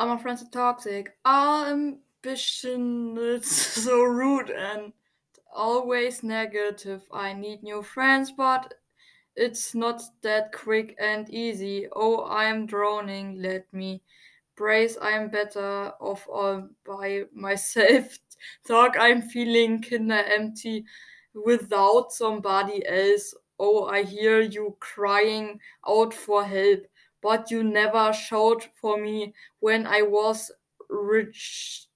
All my friends are toxic. All ambition is so rude and always negative. I need new friends, but it's not that quick and easy. Oh, I'm drowning. Let me brace. I'm better off all by myself. Talk, I'm feeling kinda empty without somebody else. Oh, I hear you crying out for help, but you never showed for me when I was rich.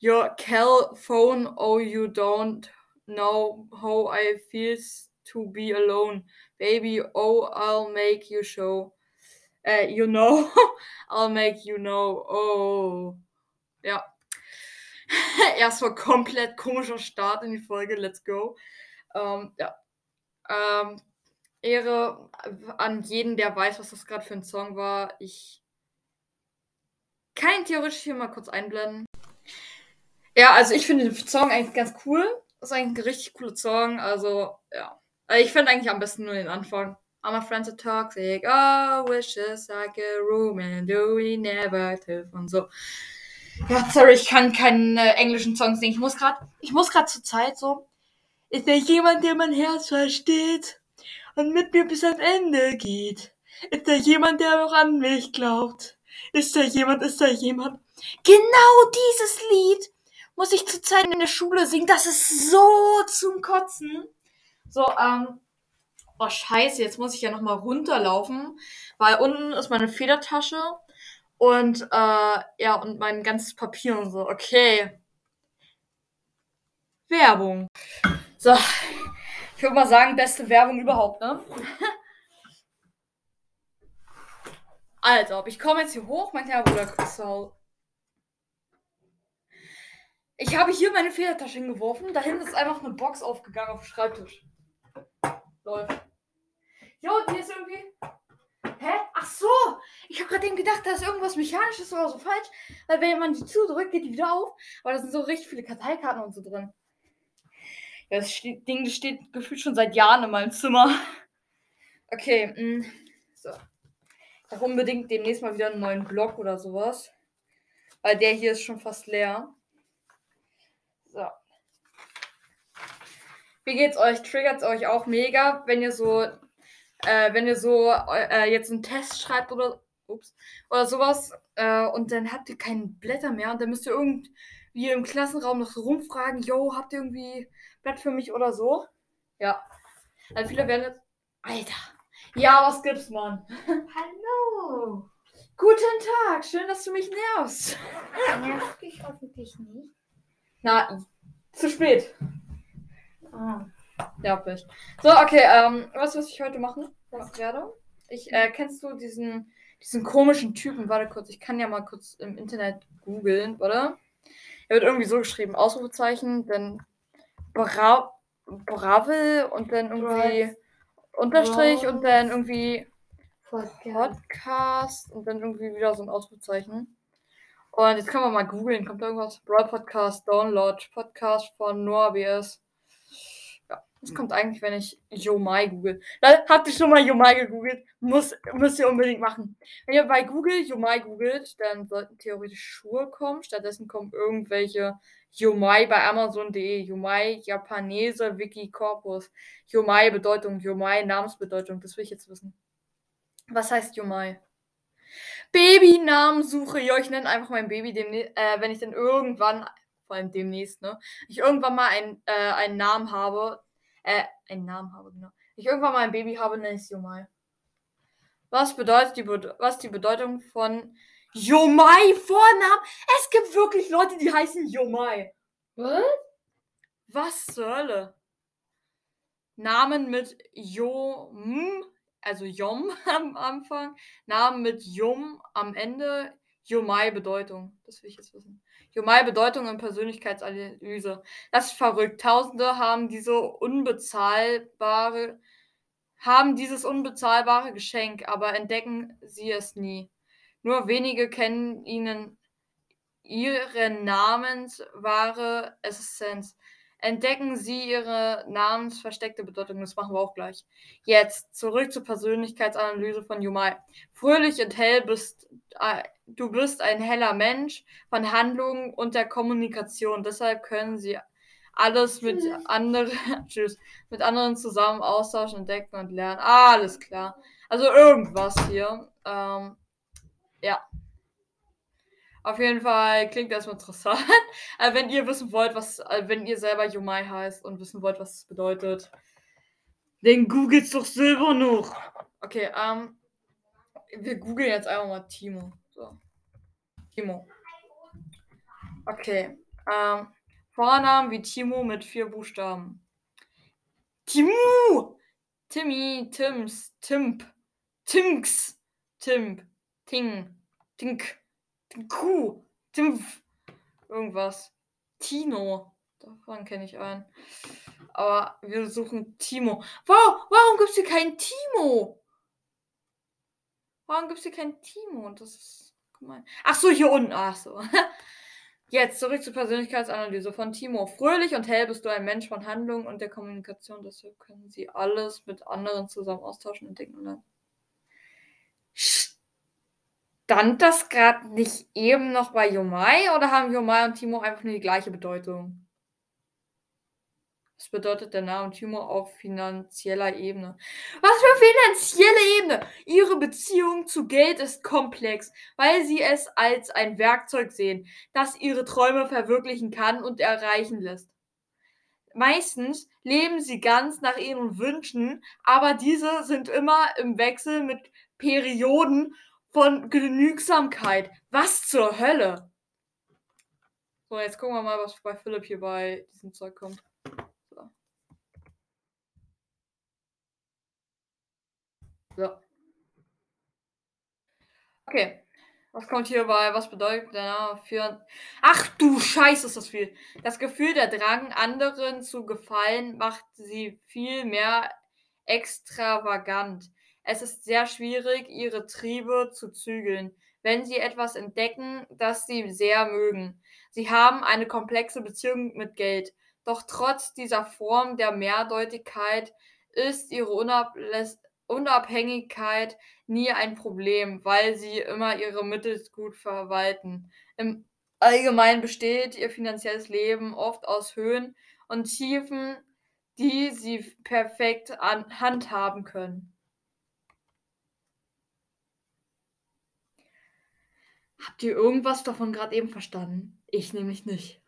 Your cell phone, oh, you don't know how I feels to be alone. Baby, oh, I'll make you show. Äh, you know, I'll make you know. Oh. Yeah. Ja. Erstmal komplett komischer Start in die Folge. Let's go. Ähm, ja. Ähm, Ehre an jeden, der weiß, was das gerade für ein Song war. Ich kann ihn theoretisch hier mal kurz einblenden. Ja, also ich finde den Song eigentlich ganz cool. Ist eigentlich ein richtig cooler Song. Also, ja. Also ich finde eigentlich am besten nur den Anfang. All my friends are toxic. Oh, wishes like a room and do we never live und so. Ja, sorry, ich kann keinen äh, englischen Song singen. Ich muss gerade, ich muss gerade zur Zeit so. Ist da jemand, der mein Herz versteht und mit mir bis ans Ende geht? Ist da jemand, der noch an mich glaubt? Ist da jemand, ist da jemand? Genau dieses Lied muss ich zur Zeit in der Schule singen. Das ist so zum Kotzen. So, ähm, oh scheiße, jetzt muss ich ja nochmal runterlaufen, weil unten ist meine Federtasche und äh, ja, und mein ganzes Papier und so. Okay. Werbung. So, ich würde mal sagen, beste Werbung überhaupt, ne? Also, ich komme jetzt hier hoch, mein kleiner Bruder Christoph. Ich habe hier meine Federtasche hingeworfen. Da hinten ist einfach eine Box aufgegangen auf dem Schreibtisch. Läuft. Jo, die ist irgendwie. Hä? Ach so! Ich habe gerade eben gedacht, da ist irgendwas Mechanisches oder so falsch. Weil wenn man die zudrückt, geht die wieder auf. Aber da sind so richtig viele Karteikarten und so drin. Das Ding steht gefühlt schon seit Jahren in meinem Zimmer. Okay, mh. so. Ich brauche unbedingt demnächst mal wieder einen neuen Block oder sowas. Weil der hier ist schon fast leer. So. Wie geht's euch? Triggert's euch auch mega, wenn ihr so, äh, wenn ihr so äh, jetzt einen Test schreibt oder, ups, oder sowas äh, und dann habt ihr keine Blätter mehr und dann müsst ihr irgendwie im Klassenraum noch so rumfragen, yo, habt ihr irgendwie Blatt für mich oder so? Ja. Also viele werden jetzt, Alter. Ja, was gibt's, Mann? Hallo. Guten Tag, schön, dass du mich nervst. Nervt dich hoffentlich nicht. Na, zu spät. Ah. Ja, Pech. So, okay, ähm, was was ich heute machen was werde? Ich, äh, kennst du diesen, diesen komischen Typen? Warte kurz, ich kann ja mal kurz im Internet googeln, oder? Er wird irgendwie so geschrieben, Ausrufezeichen, dann Bra Bravel und dann irgendwie Unterstrich und dann irgendwie Podcast. Podcast und dann irgendwie wieder so ein Ausrufezeichen. Und jetzt können wir mal googeln. Kommt da irgendwas? Brawl Podcast, Download, Podcast von Norbius. Das kommt eigentlich, wenn ich Yomai google. Habt ihr schon mal Yomai gegoogelt? Muss, müsst ihr unbedingt machen. Wenn ihr bei Google Yomai googelt, dann sollten theoretisch Schuhe kommen. Stattdessen kommen irgendwelche Yomai bei Amazon.de. Yomai, Japanese, Wiki Corpus. Yomai Bedeutung, Yomai Namensbedeutung. Das will ich jetzt wissen. Was heißt Yomai? Babynamensuche. Ja, ich nenne einfach mein Baby demnächst, äh, wenn ich dann irgendwann, vor allem demnächst, ne, ich irgendwann mal ein, äh, einen Namen habe, äh, einen Namen habe, genau. Ich irgendwann mal ein Baby habe, nenne ich es Yomai. Was bedeutet die, Bede was die Bedeutung von Yomai Vornamen? Es gibt wirklich Leute, die heißen Yomai. Was? Was zur Hölle? Namen mit Yom, also Yom am Anfang, Namen mit Yum am Ende, Yomai Bedeutung. Das will ich jetzt wissen. Yomai Bedeutung und Persönlichkeitsanalyse. Das ist verrückt. Tausende haben diese unbezahlbare, haben dieses unbezahlbare Geschenk, aber entdecken sie es nie. Nur wenige kennen ihnen ihre namenswahre Essenz. Entdecken Sie Ihre namensversteckte Bedeutung. Das machen wir auch gleich. Jetzt zurück zur Persönlichkeitsanalyse von Yumai. Fröhlich und hell bist äh, du bist ein heller Mensch von Handlungen und der Kommunikation. Deshalb können Sie alles mit anderen, tschüss, mit anderen zusammen austauschen, entdecken und lernen. Ah, alles klar. Also irgendwas hier. Ähm, ja. Auf jeden Fall klingt das interessant. Also wenn ihr wissen wollt, was, also wenn ihr selber Yumai heißt und wissen wollt, was es bedeutet, dann googelt's doch selber noch. Okay, ähm, wir googeln jetzt einfach mal Timo. So. Timo. Okay, ähm, Vornamen wie Timo mit vier Buchstaben. Timo! Timmy, Tims, Timp, Timks, Timp, Ting, Tink. Kuh. Timpf. Irgendwas. Tino. Davon kenne ich einen. Aber wir suchen Timo. Wow, warum gibt es hier keinen Timo? Warum gibt es hier keinen Timo? Das ist gemein. Ach so, hier unten. Ach so. Jetzt zurück zur Persönlichkeitsanalyse von Timo. Fröhlich und hell bist du ein Mensch von Handlung und der Kommunikation. Deshalb können sie alles mit anderen zusammen austauschen und denken lernen stand das gerade nicht eben noch bei Yomai oder haben Yomai und Timo einfach nur die gleiche Bedeutung? Was bedeutet der Name Timo auf finanzieller Ebene? Was für finanzielle Ebene? Ihre Beziehung zu Geld ist komplex, weil sie es als ein Werkzeug sehen, das ihre Träume verwirklichen kann und erreichen lässt. Meistens leben sie ganz nach ihren Wünschen, aber diese sind immer im Wechsel mit Perioden von Genügsamkeit. Was zur Hölle? So, jetzt gucken wir mal, was bei Philipp hier bei diesem Zeug kommt. So. so. Okay. Was kommt hier bei? Was bedeutet der Name für. Ach du Scheiße, ist das viel. Das Gefühl der Drang, anderen zu gefallen, macht sie viel mehr extravagant. Es ist sehr schwierig, ihre Triebe zu zügeln, wenn sie etwas entdecken, das sie sehr mögen. Sie haben eine komplexe Beziehung mit Geld. Doch trotz dieser Form der Mehrdeutigkeit ist ihre Unabhängigkeit nie ein Problem, weil sie immer ihre Mittel gut verwalten. Im Allgemeinen besteht ihr finanzielles Leben oft aus Höhen und Tiefen, die sie perfekt handhaben können. Habt ihr irgendwas davon gerade eben verstanden? Ich nämlich nicht.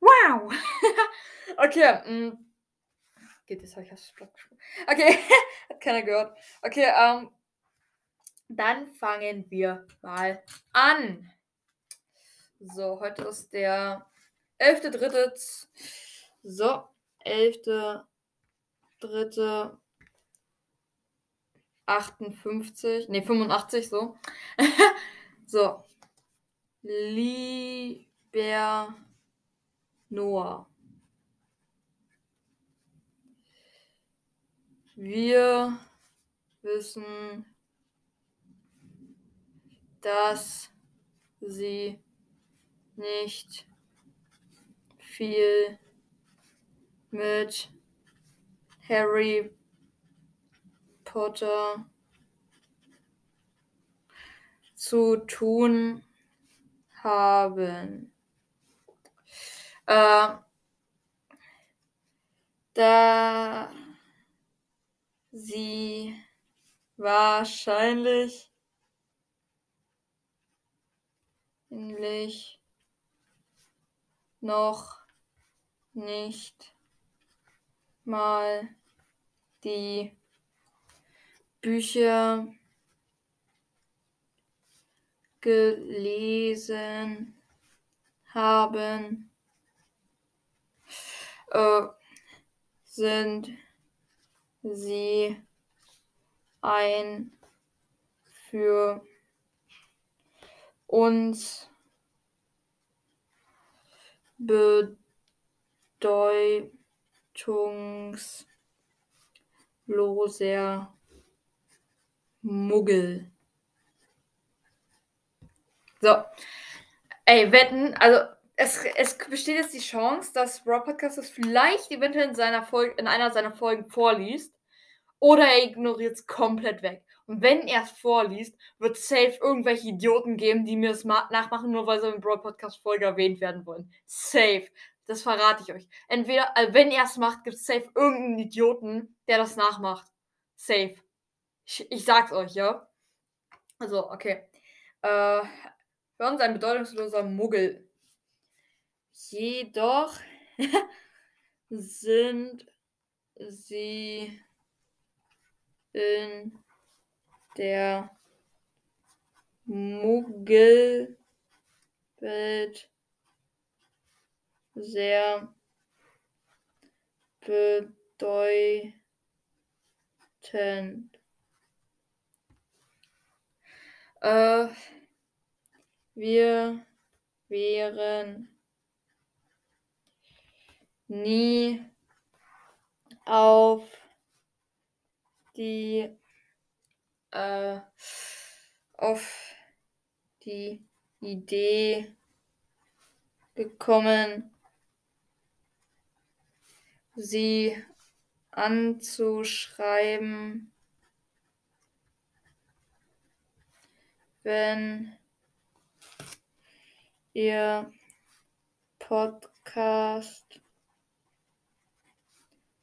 Wow! okay, mh. Mm. Geht jetzt, habe ich das Blatt gesprochen. Okay, hat keiner gehört. Okay, ähm. Dann fangen wir mal an. So, heute ist der 11.3. So, 11.3. 58, nee, 85, so. so. Lieber Noah. Wir wissen, dass sie nicht viel mit Harry Potter zu tun haben. Äh, da sie wahrscheinlich noch nicht mal die Bücher gelesen haben, äh, sind sie ein für uns bedeutungsloser Muggel. So. Ey, wetten, also es, es besteht jetzt die Chance, dass Rob Podcast es vielleicht eventuell in, seiner Folge, in einer seiner Folgen vorliest. Oder er ignoriert es komplett weg. Und wenn er es vorliest, wird es safe irgendwelche Idioten geben, die mir es nachmachen, nur weil sie im Broad Podcast Folge erwähnt werden wollen. Safe. Das verrate ich euch. Entweder, also wenn er es macht, gibt es safe irgendeinen Idioten, der das nachmacht. Safe. Ich, ich sag's euch, ja. Also, okay. Äh, uns ein bedeutungsloser Muggel. Jedoch sind sie in der Muggelwelt sehr bedeutend. Äh, wir wären nie auf die äh, auf die Idee gekommen, sie anzuschreiben, wenn ihr Podcast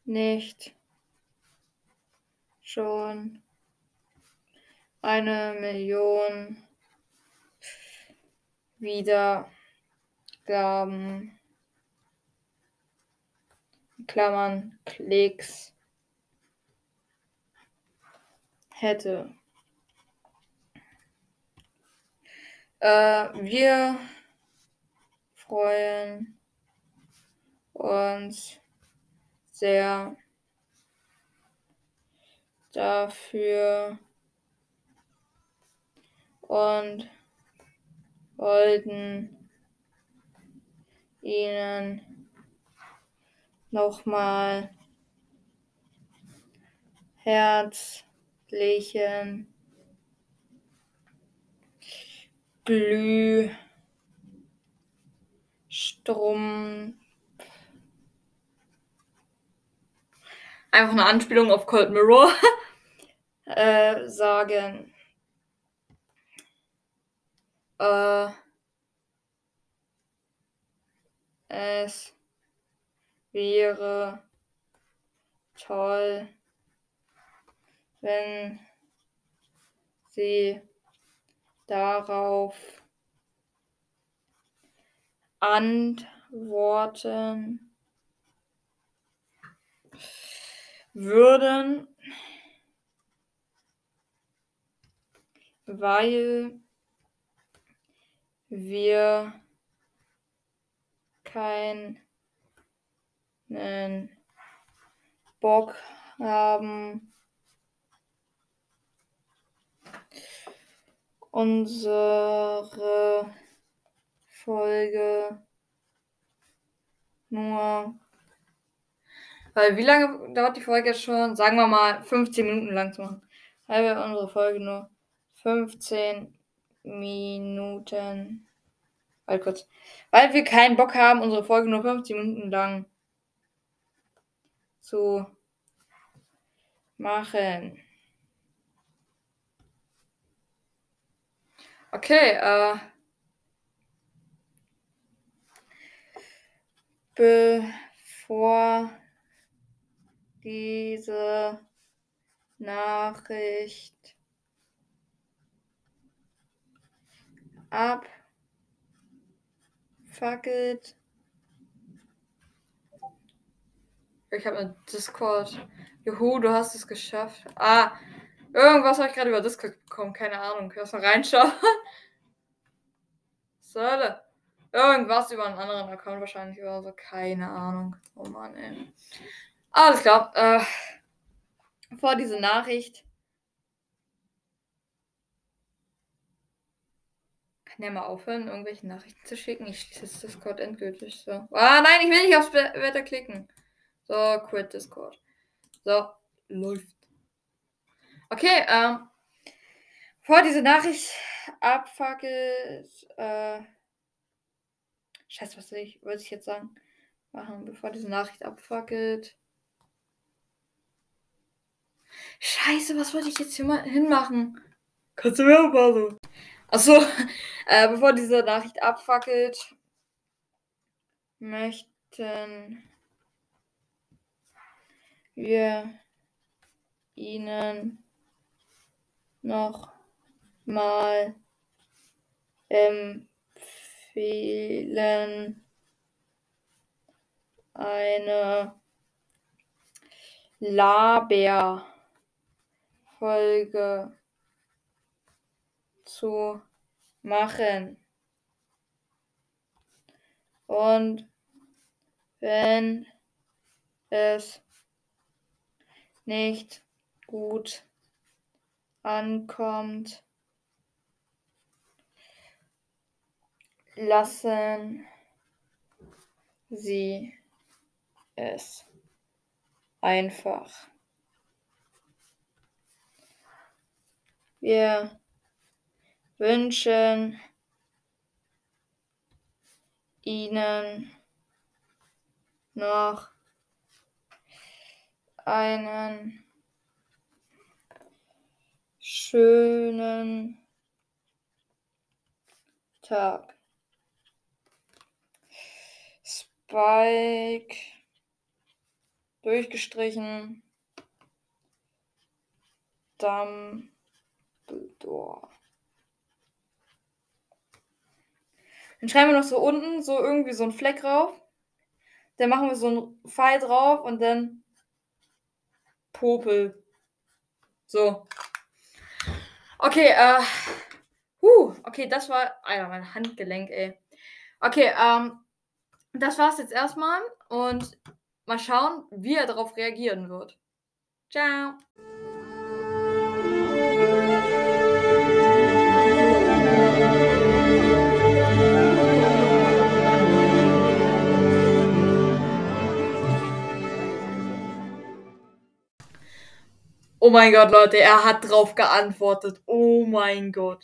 nicht schon eine Million Wiedergaben, Klammern, Klicks hätte. Äh, wir freuen uns sehr dafür und wollten ihnen nochmal herzlichen Glühstrom einfach eine Anspielung auf Cold Mirror. Äh, sagen. Äh, es wäre toll, wenn sie darauf antworten würden, weil wir keinen Bock haben, unsere Folge nur weil wie lange dauert die Folge jetzt schon? Sagen wir mal 15 Minuten lang zu machen. Weil wir unsere Folge nur 15 Minuten. Halt kurz. Weil wir keinen Bock haben, unsere Folge nur 15 Minuten lang zu machen. Okay, äh. Bevor diese Nachricht abfackelt. Ich habe eine Discord. Juhu, du hast es geschafft. Ah, irgendwas habe ich gerade über Discord bekommen. Keine Ahnung. Lass mal reinschauen. Sölle. Irgendwas über einen anderen Account wahrscheinlich oder so. Keine Ahnung. Oh Mann, ey. Alles klar. Äh, vor diese Nachricht. Kann der mal aufhören, irgendwelche Nachrichten zu schicken? Ich schließe das Discord endgültig. So. Ah, nein, ich will nicht aufs Wetter klicken. So, quit Discord. So, läuft. Okay, ähm. Vor diese Nachricht abfackelt, äh, Scheiße, was will ich, wollte ich jetzt sagen? Machen, bevor diese Nachricht abfackelt. Scheiße, was wollte ich jetzt hier mal hinmachen? Kannst du mir auch mal so. Achso, äh, bevor diese Nachricht abfackelt, möchten wir Ihnen noch mal empfehlen, eine Laber-Folge zu machen. Und wenn es nicht gut ankommt, lassen Sie es einfach. Wir wünschen Ihnen noch einen schönen Tag. Spike durchgestrichen Dumbledore. Dann schreiben wir noch so unten so irgendwie so einen Fleck drauf. Dann machen wir so einen Pfeil drauf und dann Popel. So. Okay, äh. Huh, okay, das war. Alter, mein Handgelenk, ey. Okay, ähm. Das war's jetzt erstmal und mal schauen, wie er darauf reagieren wird. Ciao. Oh mein Gott, Leute, er hat drauf geantwortet. Oh mein Gott.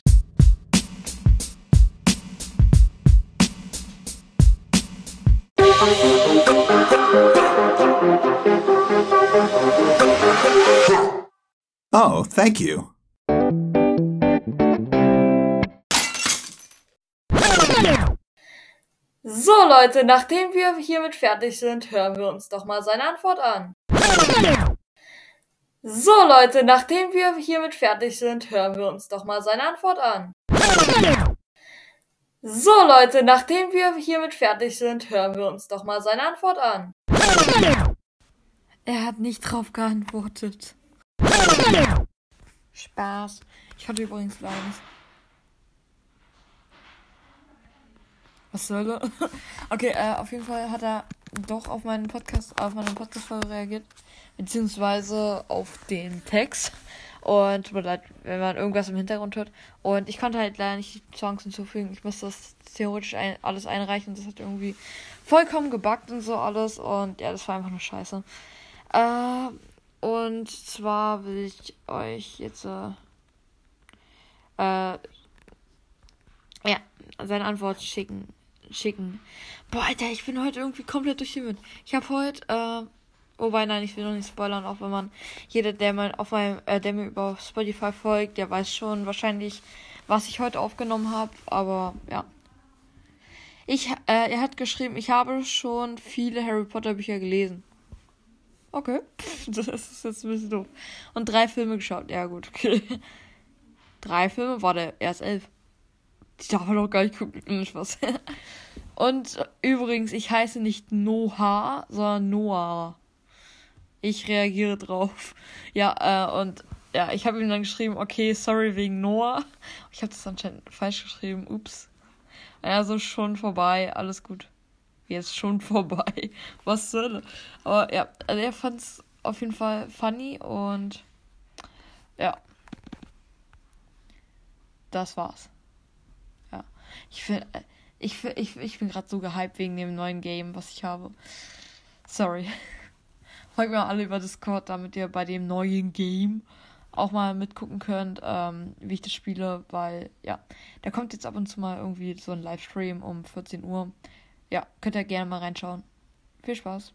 Oh, thank you. So, Leute, nachdem wir hiermit fertig sind, hören wir uns doch mal seine Antwort an. So, Leute, nachdem wir hiermit fertig sind, hören wir uns doch mal seine Antwort an. So, Leute, nachdem wir hiermit fertig sind, hören wir uns doch mal seine Antwort an. Er hat nicht drauf geantwortet. Spaß. Ich hatte übrigens Leidens. Was soll? Okay, äh, auf jeden Fall hat er doch auf meinen Podcast, auf meine Podcast-Folge reagiert. Beziehungsweise auf den Text. Und wenn man irgendwas im Hintergrund hört. Und ich konnte halt leider nicht die Songs hinzufügen. Ich musste das theoretisch ein, alles einreichen. Das hat irgendwie vollkommen gebackt und so alles. Und ja, das war einfach nur scheiße. Äh, und zwar will ich euch jetzt äh, äh, ja, seine Antwort schicken schicken. Boah, Alter, ich bin heute irgendwie komplett durch den Wind. Ich habe heute, äh, wobei, nein, ich will noch nicht spoilern, auch wenn man, jeder, der mal auf meinem, äh, der mir über Spotify folgt, der weiß schon wahrscheinlich, was ich heute aufgenommen habe, aber ja. Ich, äh, er hat geschrieben, ich habe schon viele Harry Potter Bücher gelesen. Okay, das ist jetzt ein bisschen doof. Und drei Filme geschaut. Ja, gut, okay. Drei Filme? War der erst elf. Ich darf man doch gar nicht gucken. Spaß. Und übrigens, ich heiße nicht Noah, sondern Noah. Ich reagiere drauf. Ja, äh, und ja, ich habe ihm dann geschrieben, okay, sorry wegen Noah. Ich habe das anscheinend falsch geschrieben. Ups. Also schon vorbei, alles gut. Jetzt schon vorbei. Was soll? Aber ja, also er fand es auf jeden Fall funny und ja. Das war's. Ich finde, ich, ich, ich bin gerade so gehypt wegen dem neuen Game, was ich habe. Sorry. Folgt mir alle über Discord, damit ihr bei dem neuen Game auch mal mitgucken könnt, ähm, wie ich das spiele, weil, ja, da kommt jetzt ab und zu mal irgendwie so ein Livestream um 14 Uhr. ja, könnt ihr gerne mal reinschauen. Viel Spaß.